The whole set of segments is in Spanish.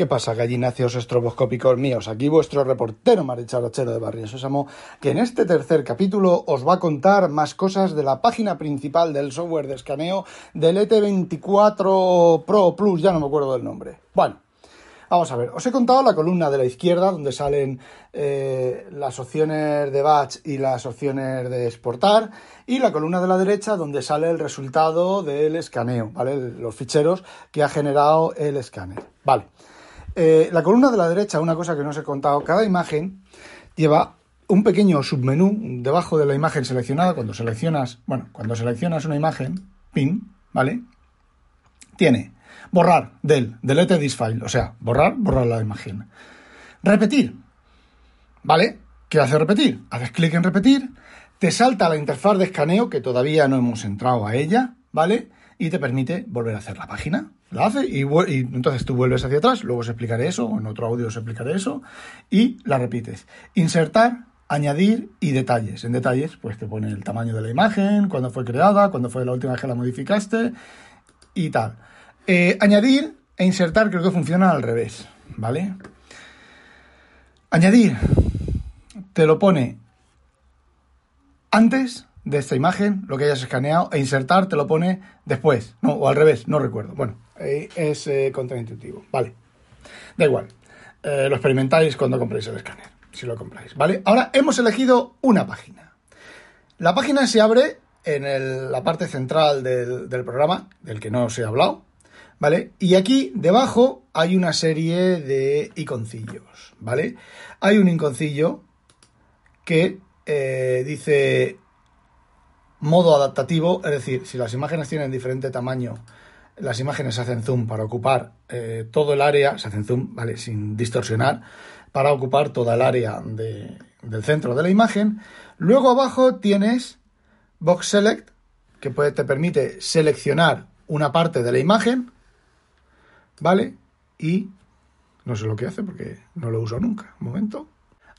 ¿Qué pasa, gallináceos estroboscópicos míos? Aquí vuestro reportero maricharachero de Barrio Sésamo, que en este tercer capítulo os va a contar más cosas de la página principal del software de escaneo del ET24 Pro Plus, ya no me acuerdo del nombre. Bueno, vamos a ver, os he contado la columna de la izquierda donde salen eh, las opciones de batch y las opciones de exportar y la columna de la derecha donde sale el resultado del escaneo, ¿vale? Los ficheros que ha generado el escáner. Vale. Eh, la columna de la derecha, una cosa que no os he contado, cada imagen lleva un pequeño submenú debajo de la imagen seleccionada. Cuando seleccionas, bueno, cuando seleccionas una imagen, pin, ¿vale? Tiene borrar del, delete this file, o sea, borrar, borrar la imagen. Repetir, ¿vale? ¿Qué hace repetir? Haces clic en repetir, te salta la interfaz de escaneo, que todavía no hemos entrado a ella, ¿vale? Y te permite volver a hacer la página la hace y, entonces tú vuelves hacia atrás, luego os explicaré eso, en otro audio os explicaré eso, y la repites. Insertar, añadir y detalles. En detalles, pues te pone el tamaño de la imagen, cuándo fue creada, cuándo fue la última vez que la modificaste y tal. Eh, añadir e insertar creo que funciona al revés, ¿vale? Añadir te lo pone antes de esta imagen, lo que hayas escaneado, e insertar te lo pone después, no, o al revés, no recuerdo. Bueno, eh, es eh, contraintuitivo, vale. Da igual, eh, lo experimentáis cuando compréis el escáner, si lo compráis, ¿vale? Ahora hemos elegido una página. La página se abre en la parte central del, del programa, del que no os he hablado, ¿vale? Y aquí debajo hay una serie de iconcillos, ¿vale? Hay un iconcillo que dice modo adaptativo, es decir, si las imágenes tienen diferente tamaño, las imágenes se hacen zoom para ocupar eh, todo el área, se hacen zoom, ¿vale? Sin distorsionar, para ocupar toda el área del centro de la imagen. Luego abajo tienes Box Select, que te permite seleccionar una parte de la imagen, ¿vale? Y no sé lo que hace porque no lo uso nunca. Un momento.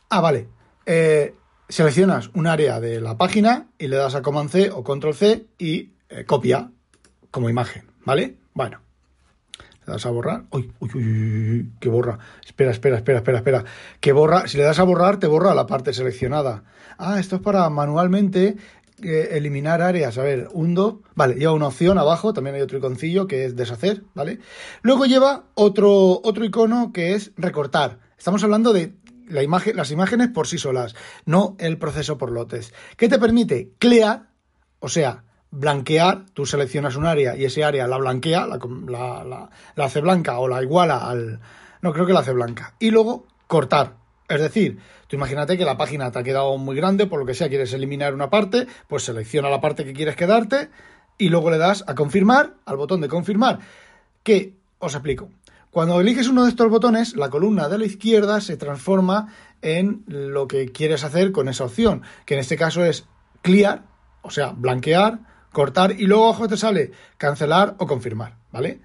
Ah, vale. Eh, seleccionas un área de la página y le das a Command C o Control C y eh, copia como imagen, ¿vale? Bueno, le das a borrar. Uy, uy, uy, uy, que borra. Espera, espera, espera, espera, espera. Que borra. Si le das a borrar, te borra la parte seleccionada. Ah, esto es para manualmente eh, eliminar áreas. A ver, hundo. Vale, lleva una opción abajo. También hay otro iconcillo que es deshacer, ¿vale? Luego lleva otro, otro icono que es recortar. Estamos hablando de las imágenes por sí solas, no el proceso por lotes. ¿Qué te permite? Clear, o sea, blanquear, tú seleccionas un área y ese área la blanquea, la, la, la, hace blanca o la iguala al... No, creo que la hace blanca. Y luego cortar. Es decir, tú imagínate que la página te ha quedado muy grande, por lo que sea, quieres eliminar una parte, pues selecciona la parte que quieres quedarte y luego le das a confirmar, al botón de confirmar, que os explico. Cuando eliges uno de estos botones, la columna de la izquierda se transforma en lo que quieres hacer con esa opción, que en este caso es clear, o sea, blanquear, cortar y luego abajo te sale cancelar o confirmar, ¿vale?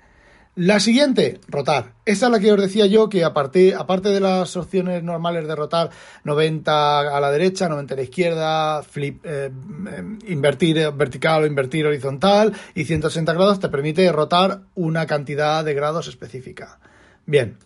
La siguiente, rotar. Esta es la que os decía yo que aparte, de las opciones normales de rotar 90 a la derecha, 90 a la izquierda, flip, eh, eh, invertir vertical o invertir horizontal y 180 grados, te permite rotar una cantidad de grados específica. Bien.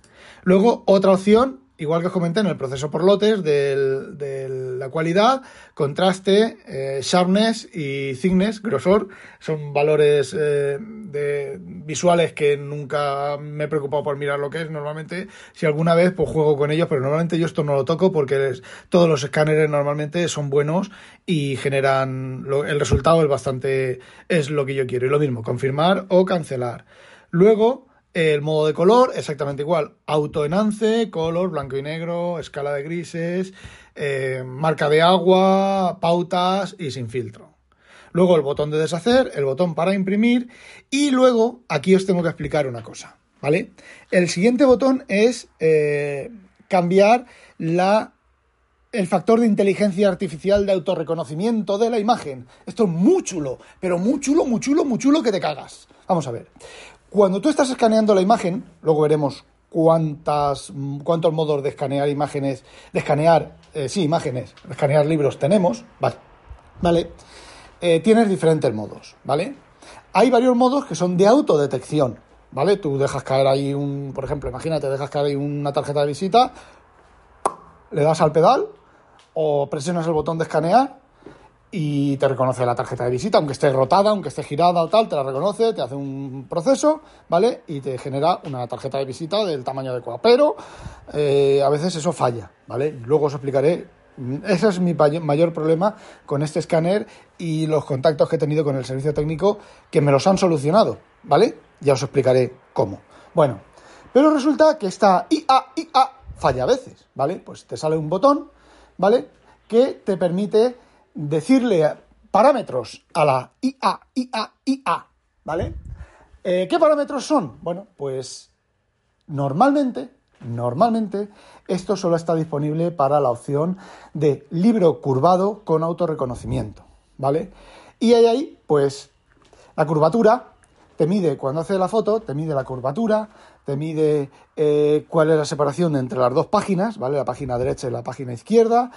Luego, otra opción igual que os comenté en el proceso por lotes de la cualidad, contraste, eh, sharpness y thickness, grosor, son valores eh, de, visuales que nunca me he preocupado por mirar lo que es. Normalmente, si alguna vez, pues juego con ellos, pero normalmente yo esto no lo toco porque todos los escáneres normalmente son buenos y generan, el resultado es bastante, es lo que yo quiero. Y lo mismo, confirmar o cancelar. Luego, el modo de color, exactamente igual. Autoenance, color, blanco y negro, escala de grises, eh, marca de agua, pautas y sin filtro. Luego el botón de deshacer, el botón para imprimir y luego aquí os tengo que explicar una cosa, ¿vale? El siguiente botón es eh, cambiar la, el factor de inteligencia artificial de autorreconocimiento de la imagen. Esto es muy chulo, pero muy chulo, muy chulo, muy chulo que te cagas. Vamos a ver. Cuando tú estás escaneando la imagen, luego veremos cuántas, cuántos modos de escanear imágenes, de escanear, eh, sí, imágenes, de escanear libros tenemos, vale, vale, eh, tienes diferentes modos, ¿vale? Hay varios modos que son de autodetección, ¿vale? Tú dejas caer ahí un, por ejemplo, imagínate, dejas caer ahí una tarjeta de visita, le das al pedal o presionas el botón de escanear y te reconoce la tarjeta de visita, aunque esté rotada, aunque esté girada o tal, te la reconoce, te hace un proceso, ¿vale? Y te genera una tarjeta de visita del tamaño adecuado. Pero eh, a veces eso falla, ¿vale? Luego os explicaré. Ese es mi mayor problema con este escáner y los contactos que he tenido con el servicio técnico que me los han solucionado, ¿vale? Ya os explicaré cómo. Bueno, pero resulta que esta IA, IA falla a veces, ¿vale? Pues te sale un botón, ¿vale? Que te permite decirle parámetros a la IA, IA, IA, ¿vale? Eh, ¿Qué parámetros son? Bueno, pues normalmente, normalmente, esto solo está disponible para la opción de libro curvado con autorreconocimiento, ¿vale? Y ahí, pues, la curvatura te mide, cuando hace la foto, te mide la curvatura, te mide eh, cuál es la separación entre las dos páginas, ¿vale? La página derecha y la página izquierda,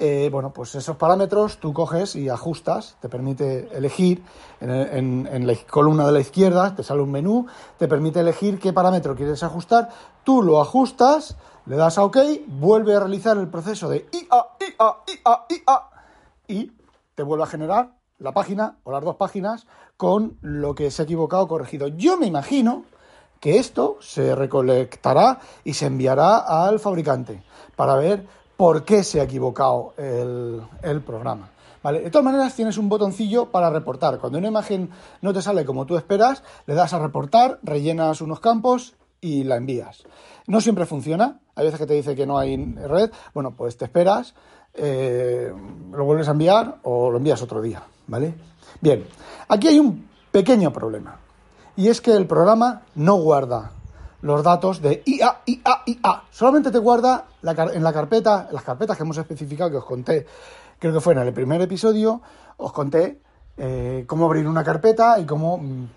eh, bueno, pues esos parámetros tú coges y ajustas, te permite elegir en, la columna de la izquierda, te sale un menú, te permite elegir qué parámetro quieres ajustar, tú lo ajustas, le das a OK, vuelve a realizar el proceso de IA, IA, IA, IA y te vuelve a generar la página o las dos páginas con lo que se ha equivocado corregido. Yo me imagino que esto se recolectará y se enviará al fabricante para ver por qué se ha equivocado el, programa. ¿Vale? De todas maneras, tienes un botoncillo para reportar. Cuando una imagen no te sale como tú esperas, le das a reportar, rellenas unos campos y la envías. No siempre funciona. Hay veces que te dice que no hay red. Bueno, pues te esperas, eh, lo vuelves a enviar o lo envías otro día. ¿Vale? Bien, aquí hay un pequeño problema. Y es que el programa no guarda los datos de IA, IA, IA. Solamente te guarda en la carpeta, en las carpetas que hemos especificado, que os conté, creo que fue en el primer episodio, os conté eh, cómo abrir una carpeta y cómo mm,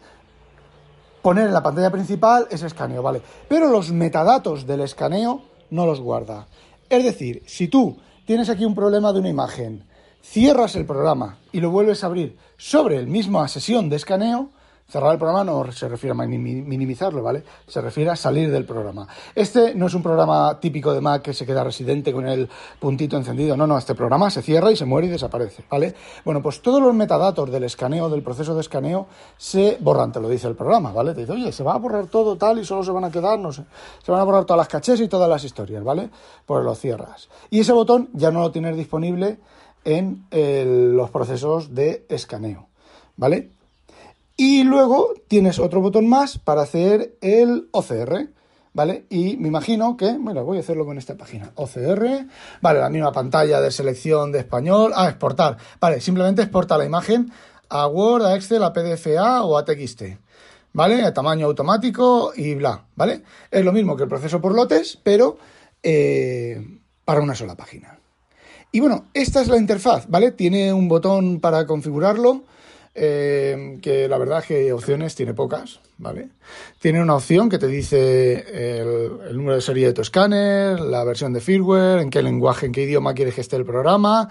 poner en la pantalla principal ese escaneo, ¿vale? Pero los metadatos del escaneo no los guarda. Es decir, si tú tienes aquí un problema de una imagen, cierras el programa y lo vuelves a abrir sobre el mismo sesión de escaneo, Cerrar el programa no se refiere a minimizarlo, ¿vale? Se refiere a salir del programa. Este no es un programa típico de Mac que se queda residente con el puntito encendido. No, no, este programa se cierra y se muere y desaparece, ¿vale? Bueno, pues todos los metadatos del escaneo, del proceso de escaneo, se borran, te lo dice el programa, ¿vale? Te dice, oye, se va a borrar todo tal y solo se van a quedar, no sé, se van a borrar todas las cachés y todas las historias, ¿vale? Pues lo cierras. Y ese botón ya no lo tienes disponible en los procesos de escaneo, ¿vale? Y luego tienes otro botón más para hacer el OCR, ¿vale? Y me imagino que, bueno, voy a hacerlo con esta página. OCR, vale, la misma pantalla de selección de español. Ah, exportar. Vale, simplemente exporta la imagen a Word, a Excel, a PDFA o a TXT. ¿Vale? A tamaño automático y bla, ¿vale? Es lo mismo que el proceso por lotes, pero eh, para una sola página. Y bueno, esta es la interfaz, ¿vale? Tiene un botón para configurarlo eh, que la verdad es que opciones tiene pocas, ¿vale? Tiene una opción que te dice el, número de serie de tu escáner, la versión de firmware, en qué lenguaje, en qué idioma quieres que esté el programa,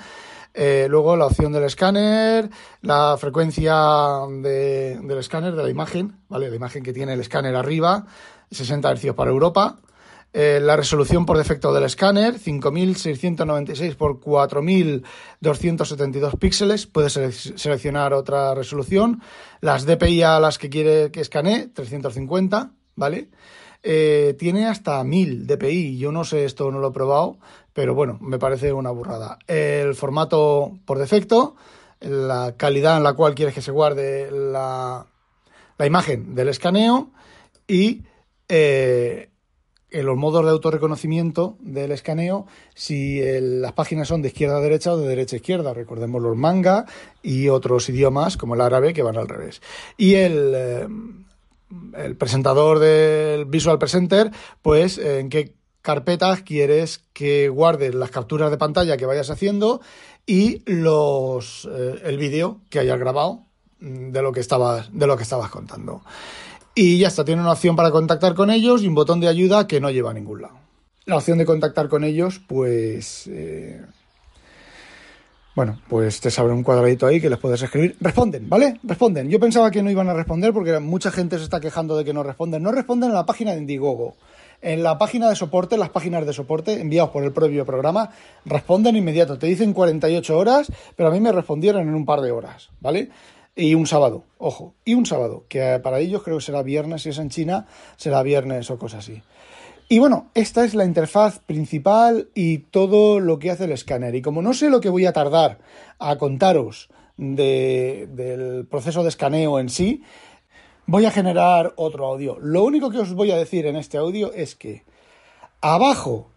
eh, luego la opción del escáner, la frecuencia del escáner, de la imagen, ¿vale? La imagen que tiene el escáner arriba, 60 Hz para Europa, eh, la resolución por defecto del escáner, 5696 por 4272 píxeles. Puedes seleccionar otra resolución. Las DPI a las que quiere que escanee, 350, ¿vale? Eh, tiene hasta 1000 DPI. Yo no sé, esto no lo he probado, pero bueno, me parece una burrada. El formato por defecto, la calidad en la cual quieres que se guarde la, la imagen del escaneo y eh, en los modos de autorreconocimiento del escaneo si las páginas son de izquierda a derecha o de derecha a izquierda. Recordemos los manga y otros idiomas como el árabe que van al revés. Y el, eh, presentador del Visual Presenter, pues en qué carpetas quieres que guardes las capturas de pantalla que vayas haciendo y los eh, el vídeo que hayas grabado mm, de lo que estabas de lo que estabas contando. Y ya está, tiene una opción para contactar con ellos y un botón de ayuda que no lleva a ningún lado. La opción de contactar con ellos, pues eh, bueno, pues te abre un cuadradito ahí que les puedes escribir. Responden, ¿vale? Responden. Yo pensaba que no iban a responder porque mucha gente se está quejando de que no responden. No responden en la página de Indiegogo. En la página de soporte, las páginas de soporte enviados por el propio programa, responden inmediato. Te dicen 48 horas, pero a mí me respondieron en un par de horas, ¿vale? Y un sábado, ojo, y un sábado, que para ellos creo que será viernes, si es en China, será viernes o cosas así. Y bueno, esta es la interfaz principal y todo lo que hace el escáner. Y como no sé lo que voy a tardar a contaros del proceso de escaneo en sí, voy a generar otro audio. Lo único que os voy a decir en este audio es que abajo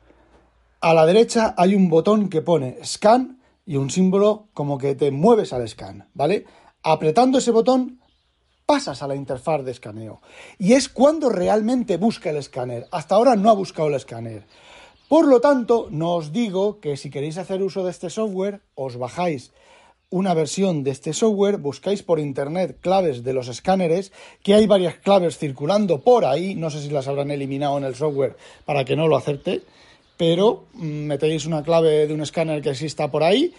a la derecha hay un botón que pone scan y un símbolo como que te mueves al scan, ¿vale? Apretando ese botón pasas a la interfaz de escaneo. Y es cuando realmente busca el escáner. Hasta ahora no ha buscado el escáner. Por lo tanto, no os digo que si queréis hacer uso de este software, os bajáis una versión de este software, buscáis por internet claves de los escáneres, que hay varias claves circulando por ahí, no sé si las habrán eliminado en el software para que no lo acepte, pero mm, metéis una clave de un escáner que exista por ahí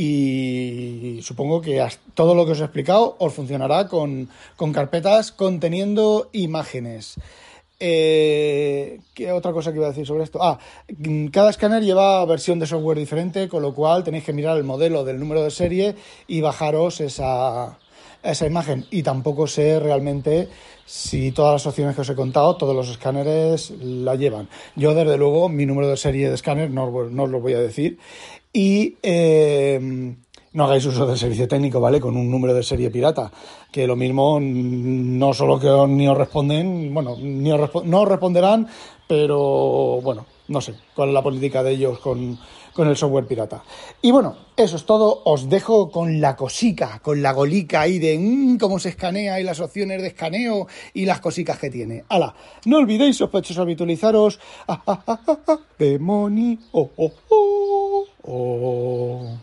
y supongo que todo lo que os he explicado os funcionará con, carpetas conteniendo imágenes. Eh, ¿Qué otra cosa que iba a decir sobre esto? Ah, cada escáner lleva versión de software diferente, con lo cual tenéis que mirar el modelo del número de serie y bajaros esa, esa imagen. Y tampoco sé realmente si todas las opciones que os he contado, todos los escáneres la llevan. Yo, desde luego, mi número de serie de escáner no, no os lo voy a decir y eh, no hagáis uso del servicio técnico, ¿vale? Con un número de serie pirata, que lo mismo no solo que ni os responden, bueno, ni os no os responderán, pero bueno, no sé cuál es la política de ellos con, con el software pirata. Y bueno, eso es todo. Os dejo con la cosica, con la golica ahí de mmm, cómo se escanea y las opciones de escaneo y las cositas que tiene. ¡Hala! No olvidéis, sospechosos, habitualizaros. ¡Ah, ah, ah. ¡Oh, oh, oh! Oh.